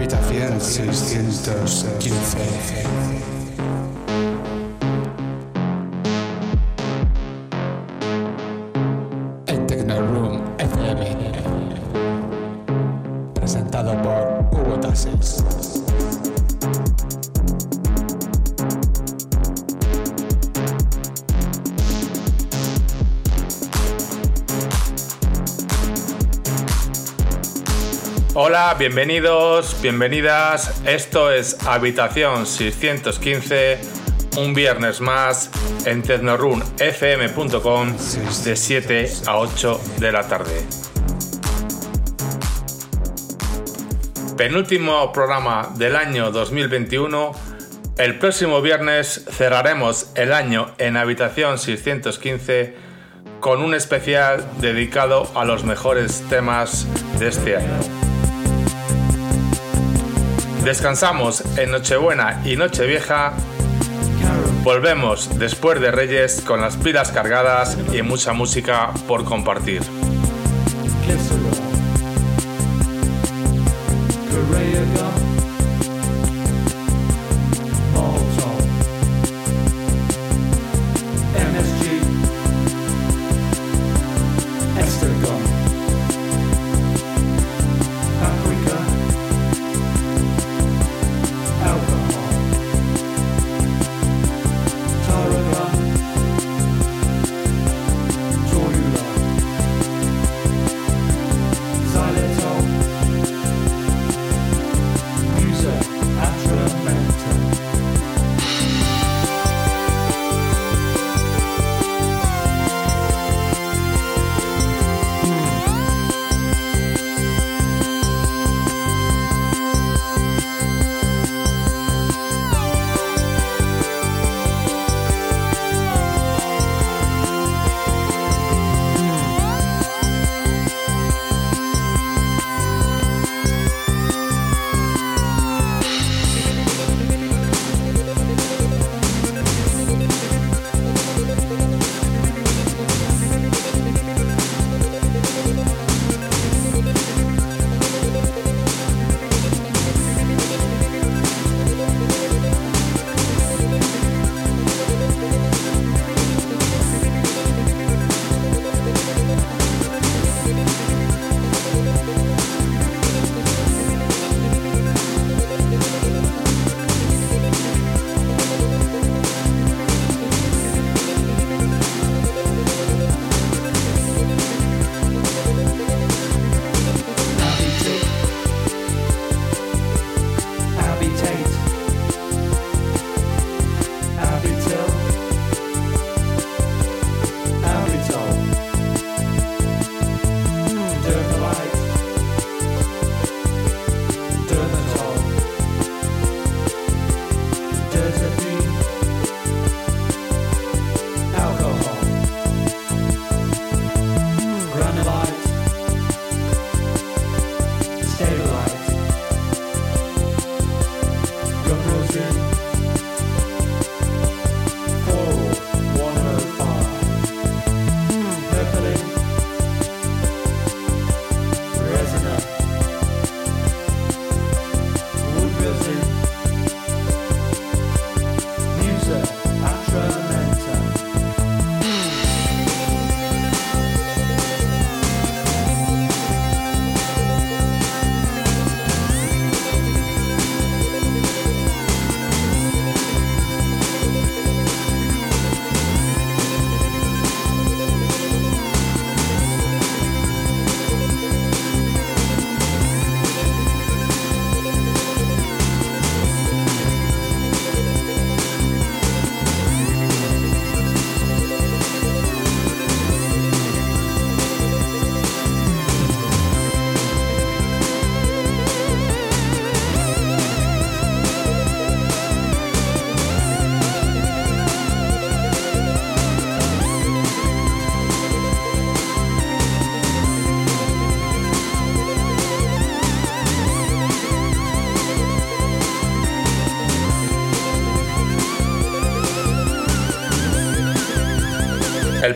Habitación 615. El Bienvenidos, bienvenidas. Esto es Habitación 615, un viernes más en tecnorunfm.com de 7 a 8 de la tarde. Penúltimo programa del año 2021. El próximo viernes cerraremos el año en Habitación 615 con un especial dedicado a los mejores temas de este año. Descansamos en Nochebuena y Nochevieja. Volvemos después de Reyes con las pilas cargadas y mucha música por compartir.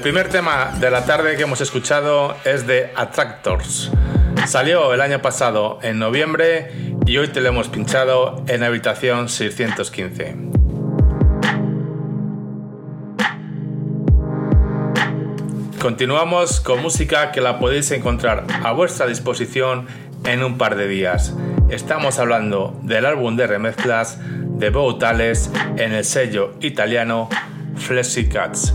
Primer tema de la tarde que hemos escuchado es de Attractors. Salió el año pasado en noviembre y hoy te lo hemos pinchado en habitación 615. Continuamos con música que la podéis encontrar a vuestra disposición en un par de días. Estamos hablando del álbum de remezclas de Boutales en el sello italiano Fleshy Cats.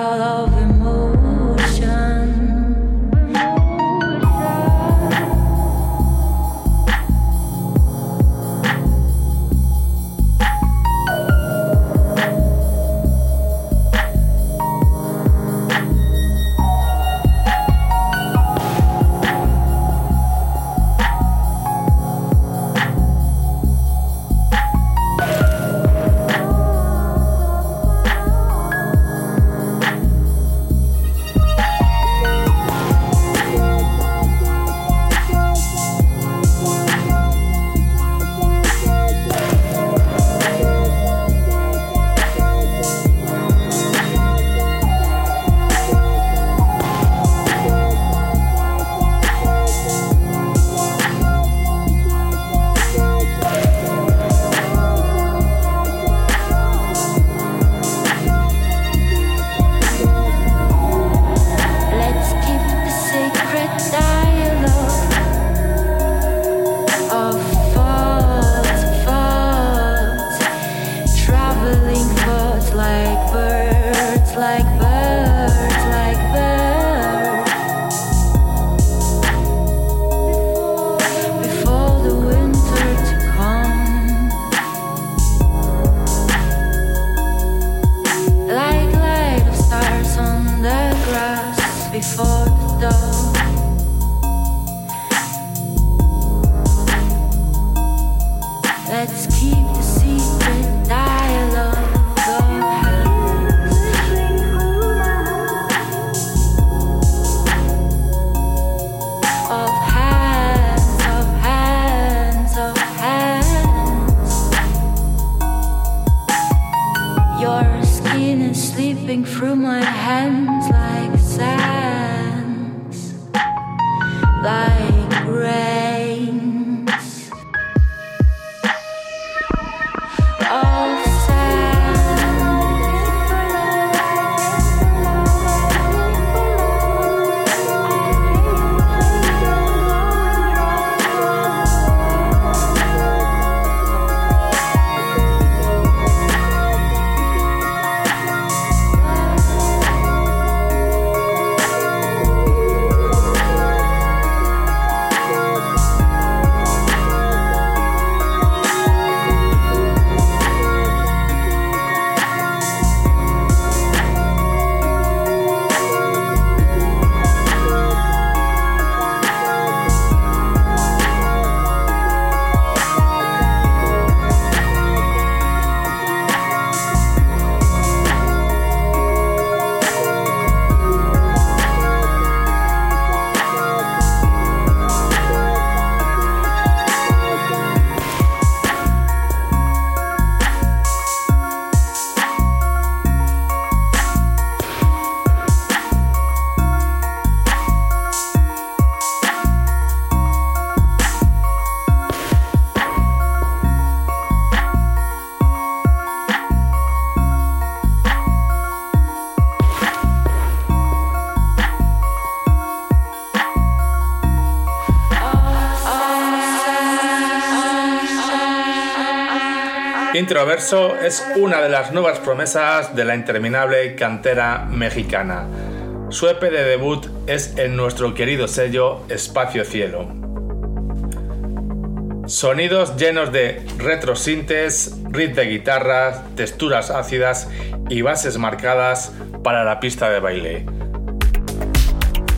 before the dawn. Introverso es una de las nuevas promesas de la interminable cantera mexicana. Su EP de debut es en nuestro querido sello Espacio Cielo. Sonidos llenos de retrosintes, riff de guitarras, texturas ácidas y bases marcadas para la pista de baile.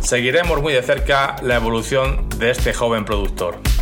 Seguiremos muy de cerca la evolución de este joven productor.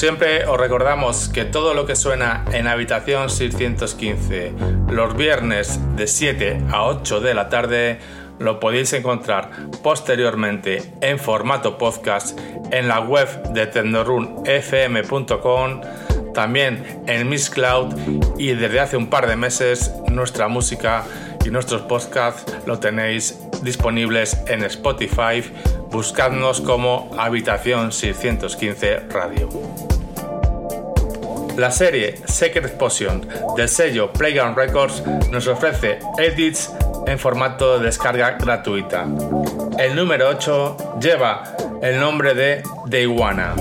Siempre, os recordamos que todo lo que suena en Habitación 615 los viernes de 7 a 8 de la tarde lo podéis encontrar posteriormente en formato podcast en la web de tecnorunfm.com, también en Miss Cloud y desde hace un par de meses nuestra música y nuestros podcasts lo tenéis disponibles en Spotify buscadnos como Habitación 615 Radio. La serie Secret Potion del sello Playground Records nos ofrece edits en formato de descarga gratuita. El número 8 lleva el nombre de The Iguana.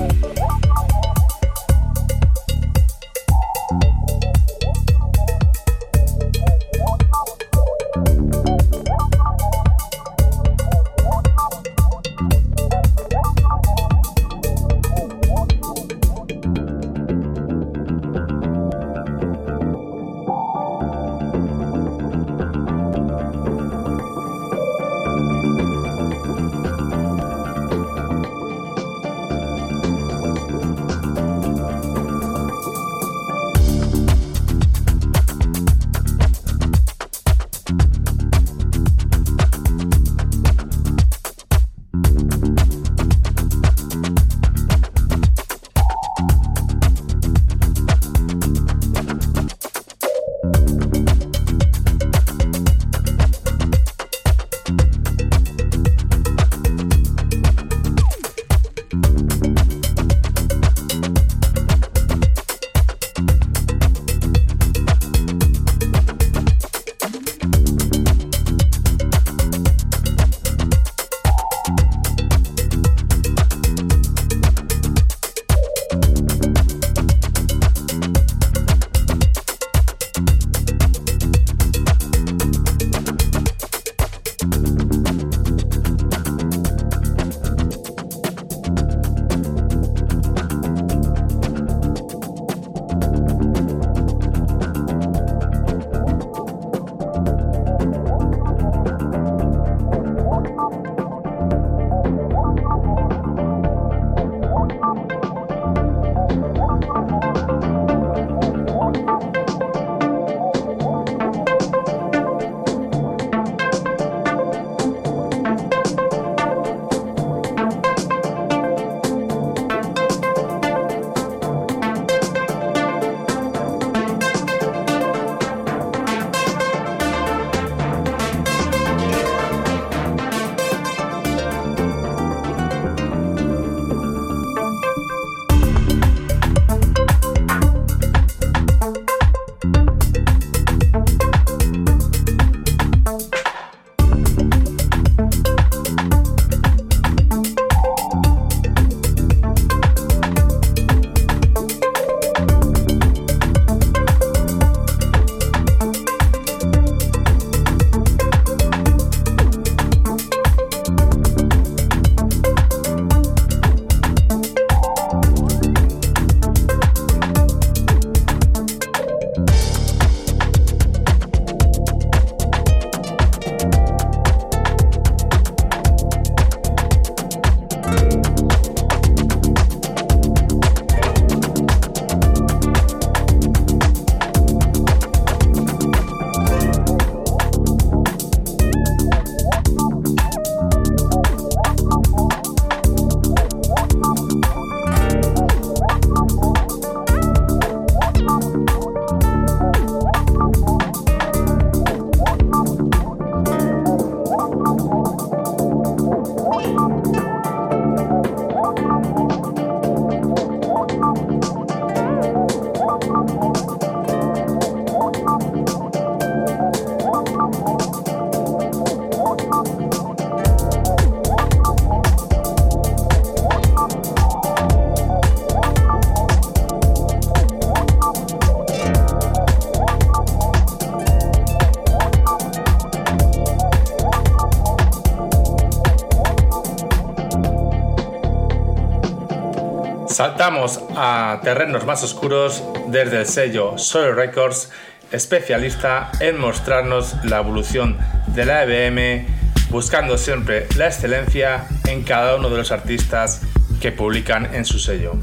Saltamos a terrenos más oscuros desde el sello Soul Records, especialista en mostrarnos la evolución de la EBM, buscando siempre la excelencia en cada uno de los artistas que publican en su sello.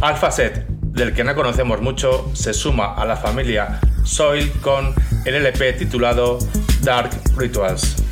Alphaset, del que no conocemos mucho, se suma a la familia Soil con el LP titulado Dark Rituals.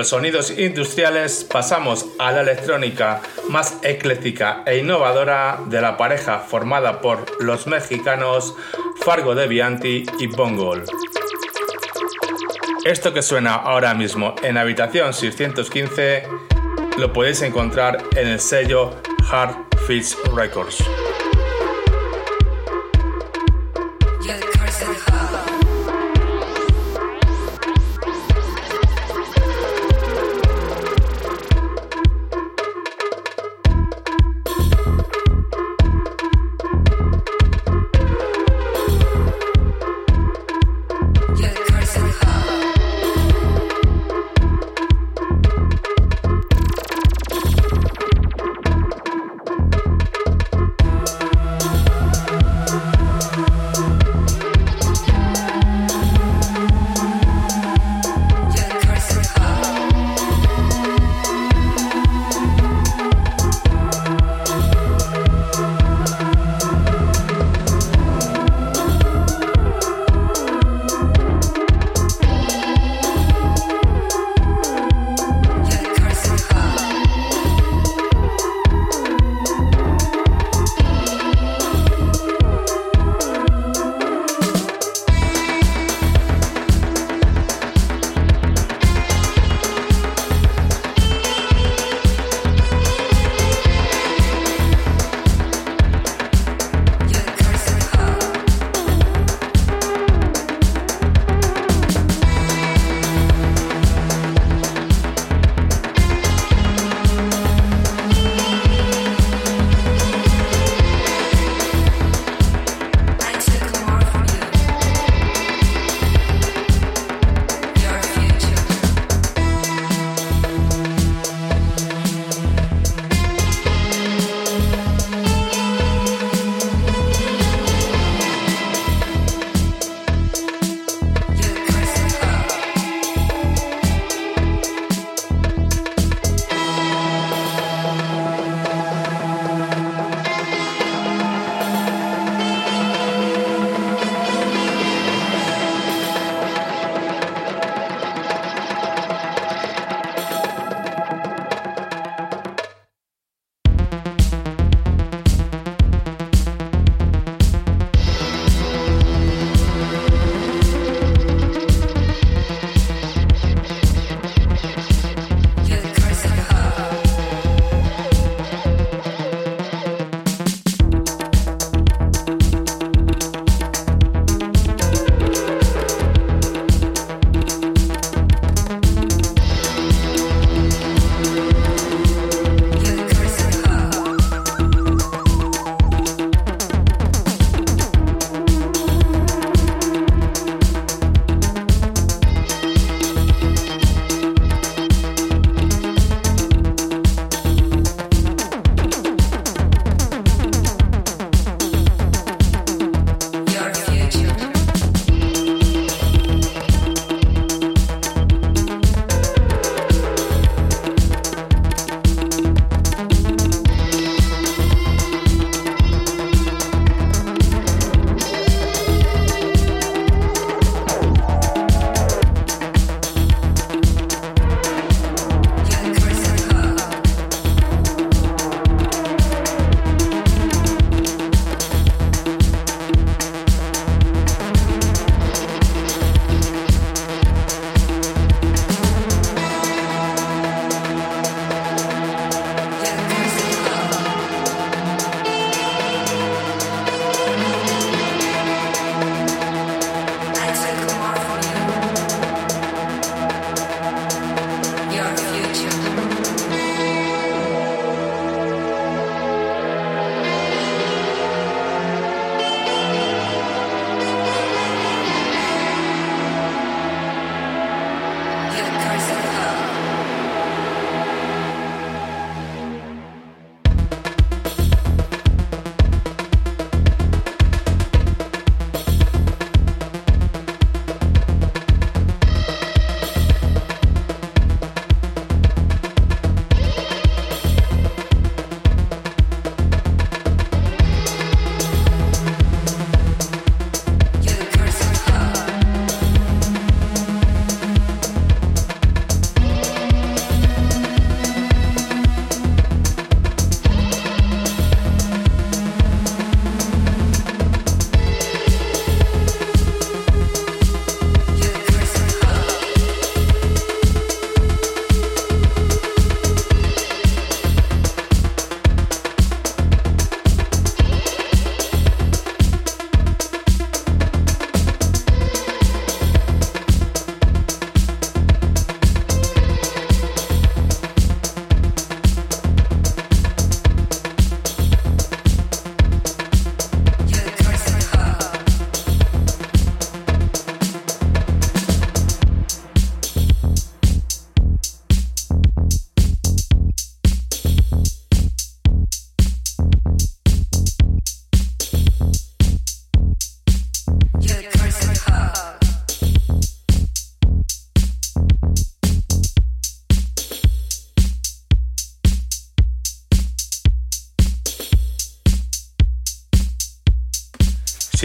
Los sonidos industriales pasamos a la electrónica más ecléctica e innovadora de la pareja formada por los mexicanos Fargo de Vianti y Bongol. Esto que suena ahora mismo en habitación 615 lo podéis encontrar en el sello Hard Fish Records.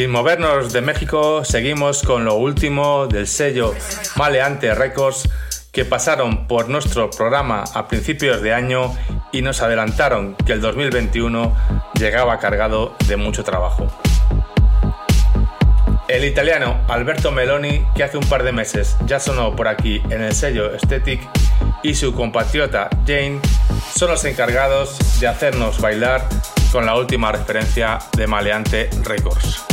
Sin movernos de México, seguimos con lo último del sello Maleante Records que pasaron por nuestro programa a principios de año y nos adelantaron que el 2021 llegaba cargado de mucho trabajo. El italiano Alberto Meloni, que hace un par de meses ya sonó por aquí en el sello Aesthetic, y su compatriota Jane son los encargados de hacernos bailar con la última referencia de Maleante Records.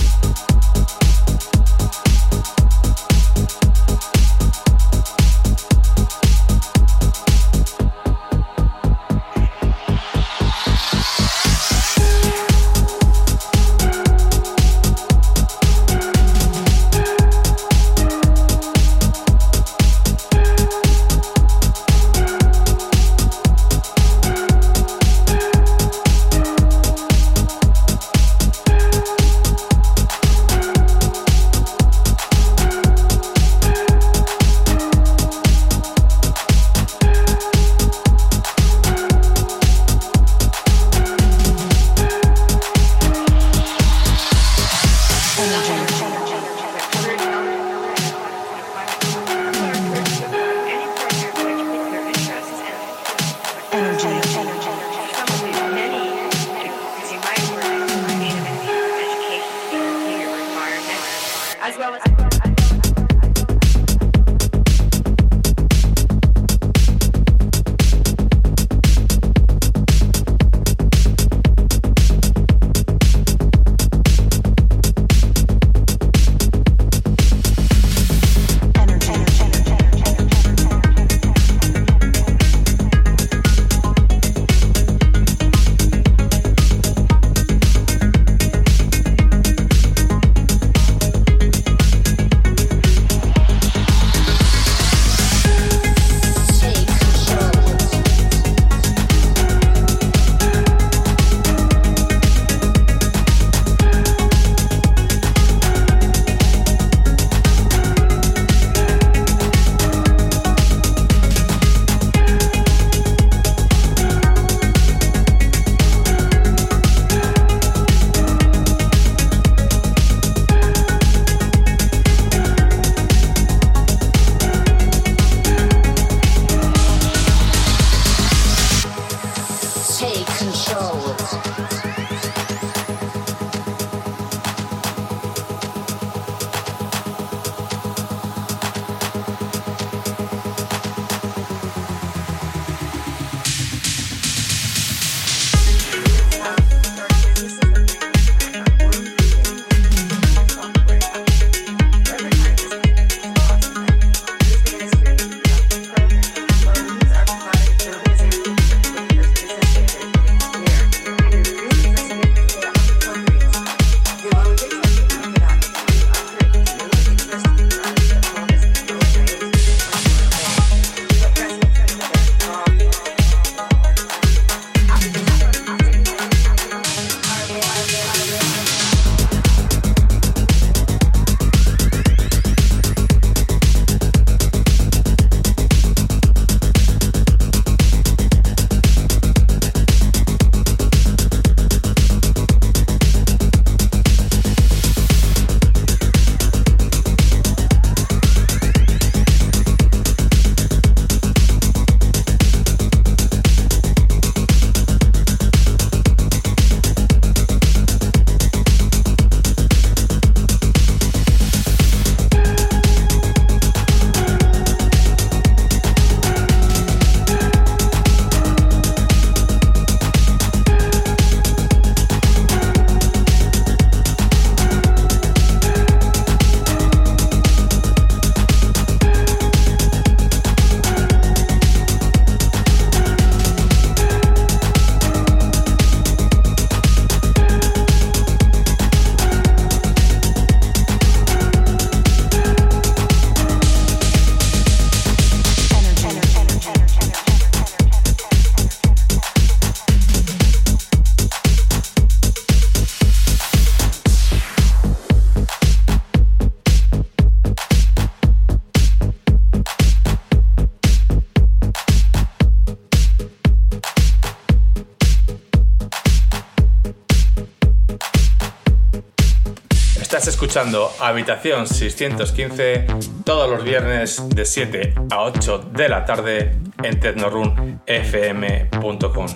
Escuchando Habitación 615 todos los viernes de 7 a 8 de la tarde en tecnorunfm.com.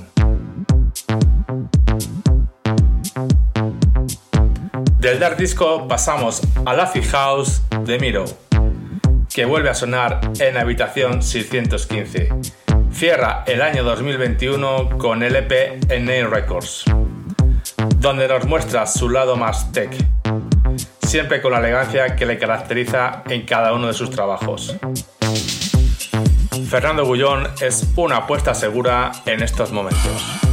Del Dark Disco pasamos a la House de Miro, que vuelve a sonar en Habitación 615. Cierra el año 2021 con el EP en Nail Records, donde nos muestra su lado más tech, siempre con la elegancia que le caracteriza en cada uno de sus trabajos. Fernando Bullón es una apuesta segura en estos momentos.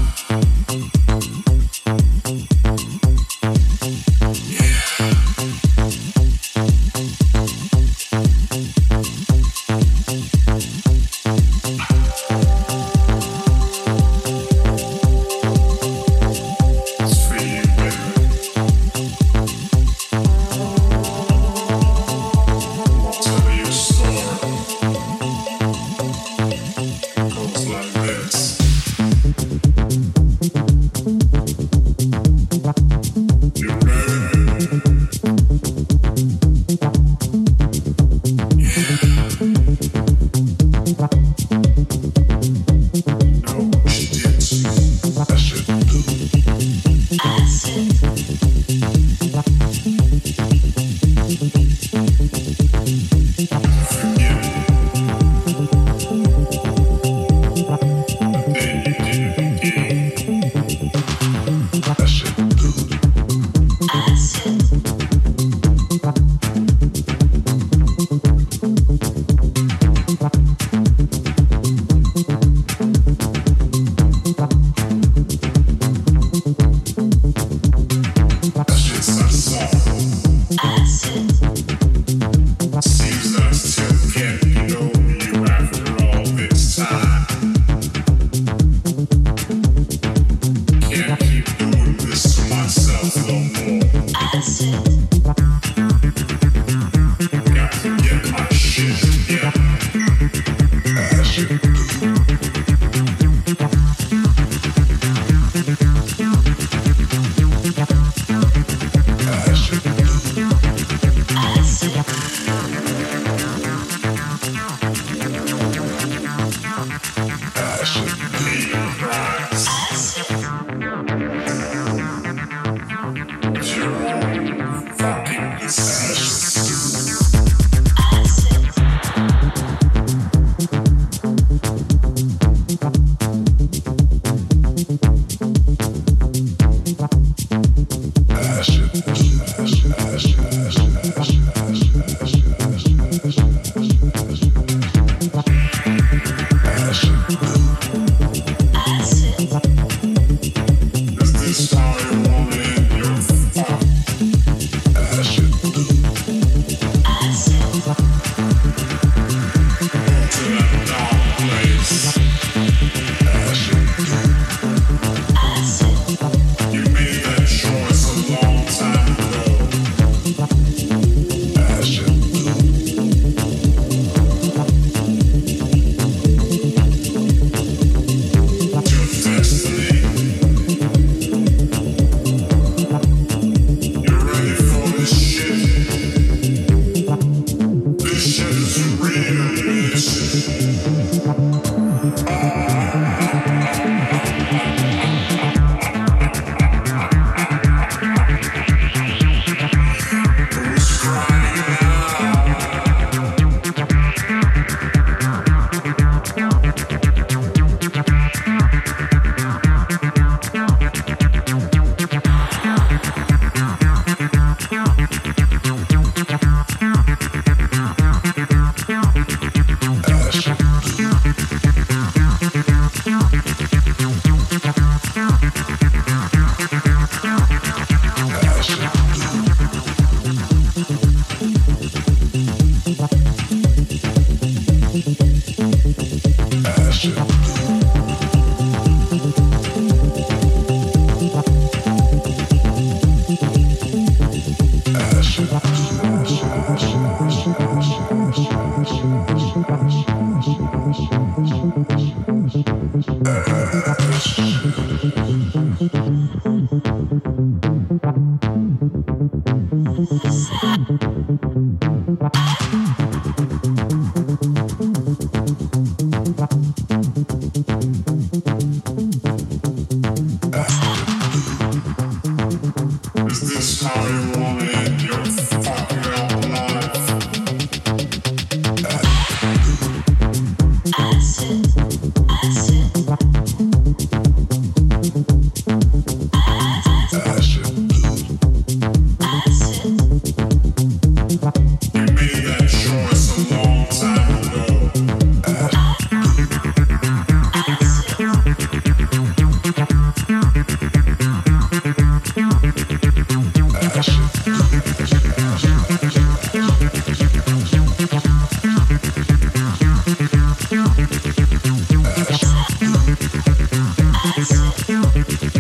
myself more. I said.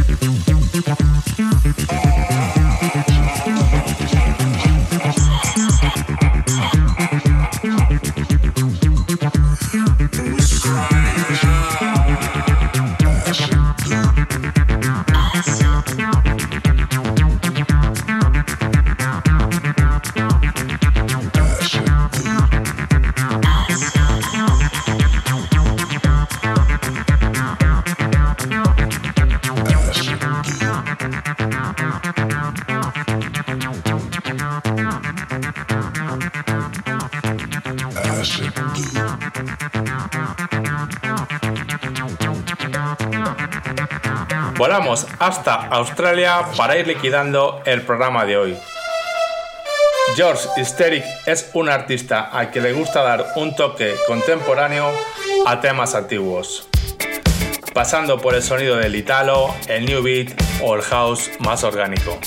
Música hasta Australia para ir liquidando el programa de hoy. George Hysteric es un artista al que le gusta dar un toque contemporáneo a temas antiguos, pasando por el sonido del italo, el new beat o el house más orgánico.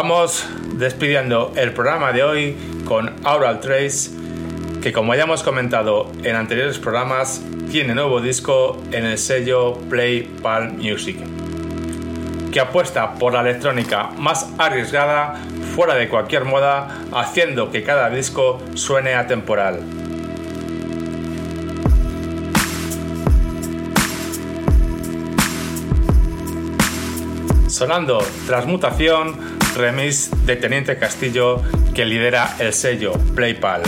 Vamos despidiendo el programa de hoy con Aural Trace, que como ya hemos comentado en anteriores programas, tiene nuevo disco en el sello Play Palm Music, que apuesta por la electrónica más arriesgada, fuera de cualquier moda, haciendo que cada disco suene atemporal. Sonando Transmutación, remix de Teniente Castillo que lidera el sello PlayPal.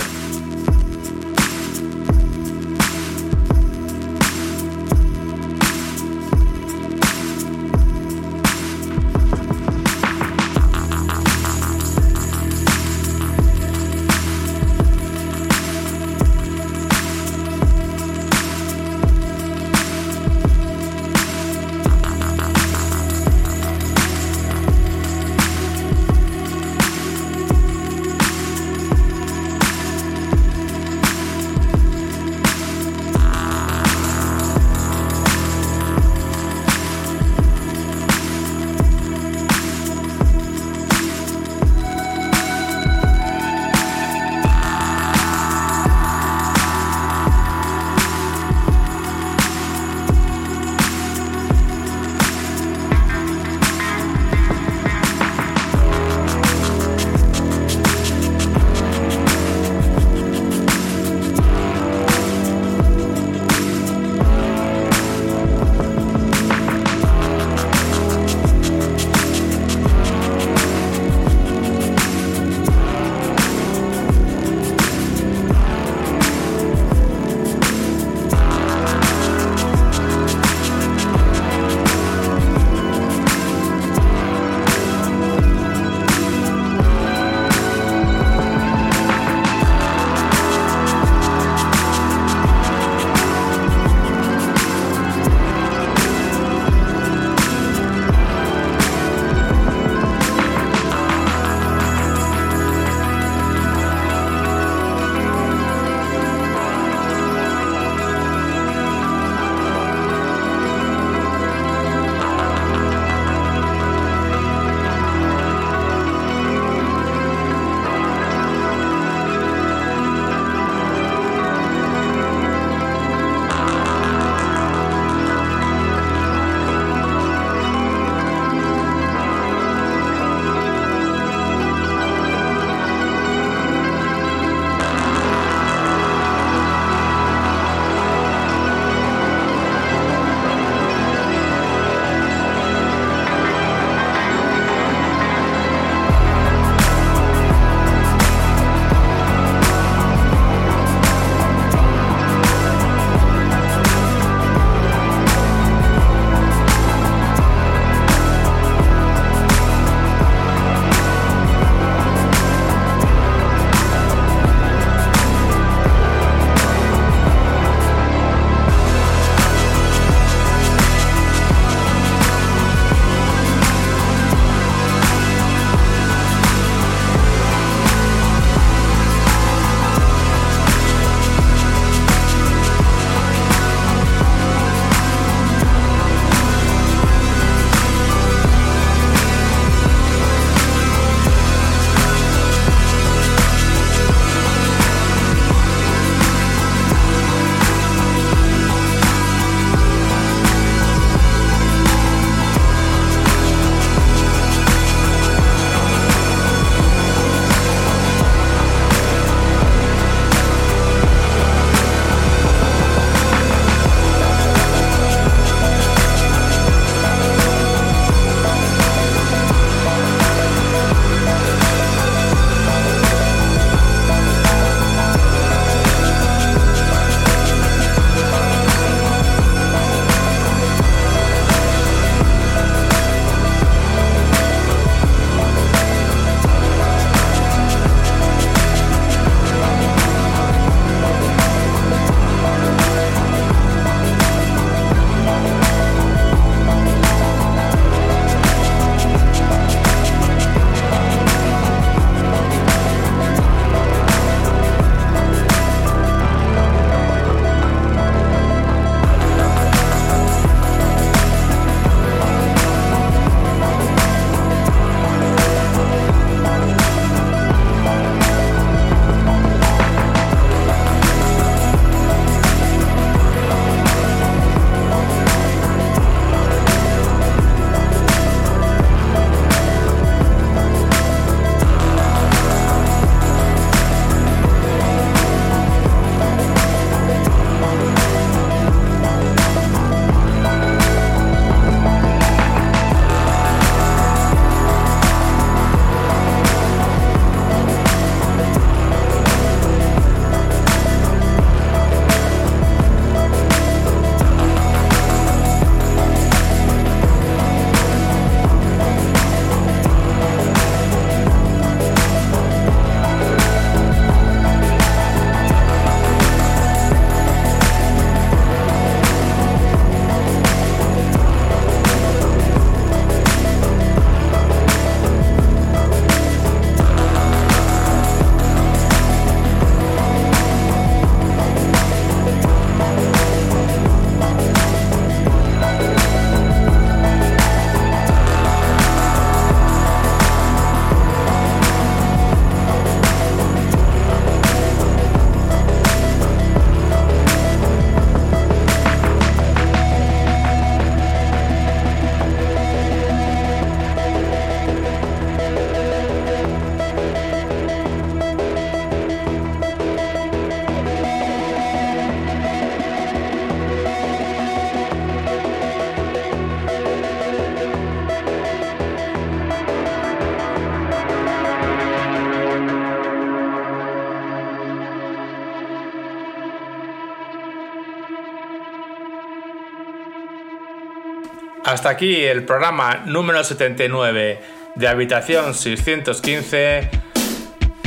Hasta aquí el programa número 79 de Habitación 615.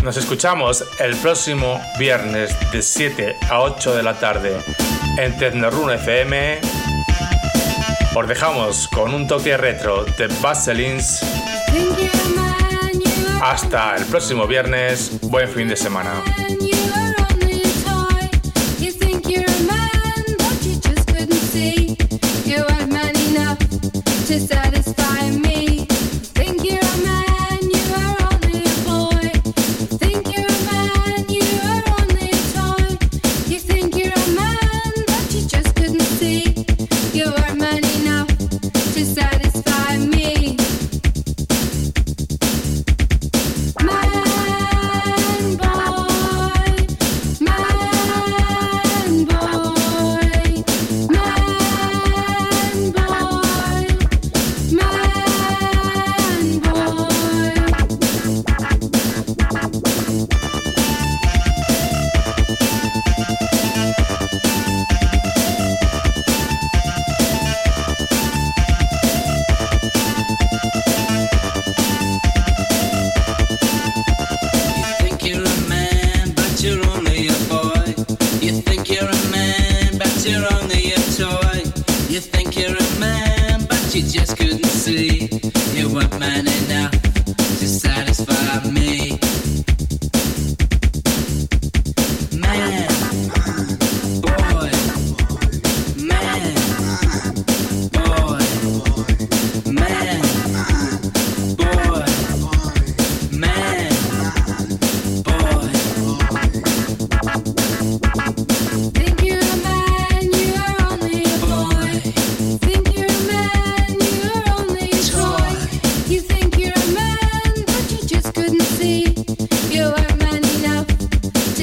Nos escuchamos el próximo viernes de 7 a 8 de la tarde en Tecnorun FM. Os dejamos con un toque retro de Baselins. Hasta el próximo viernes. Buen fin de semana. to satisfy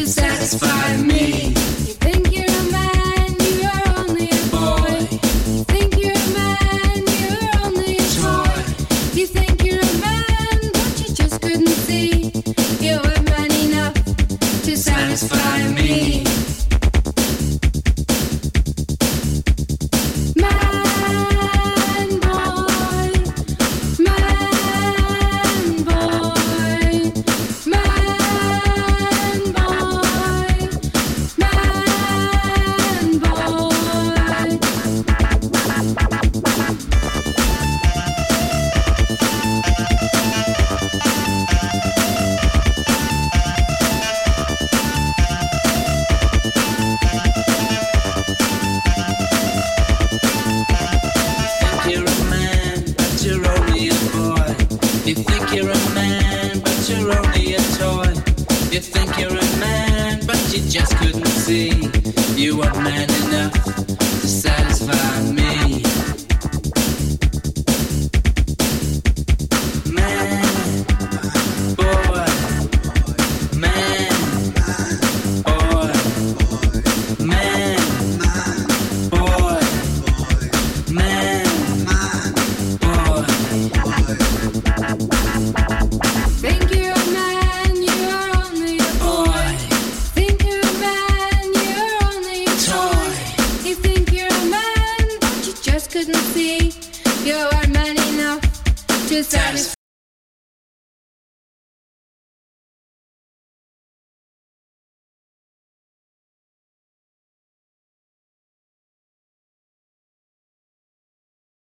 can satisfy me.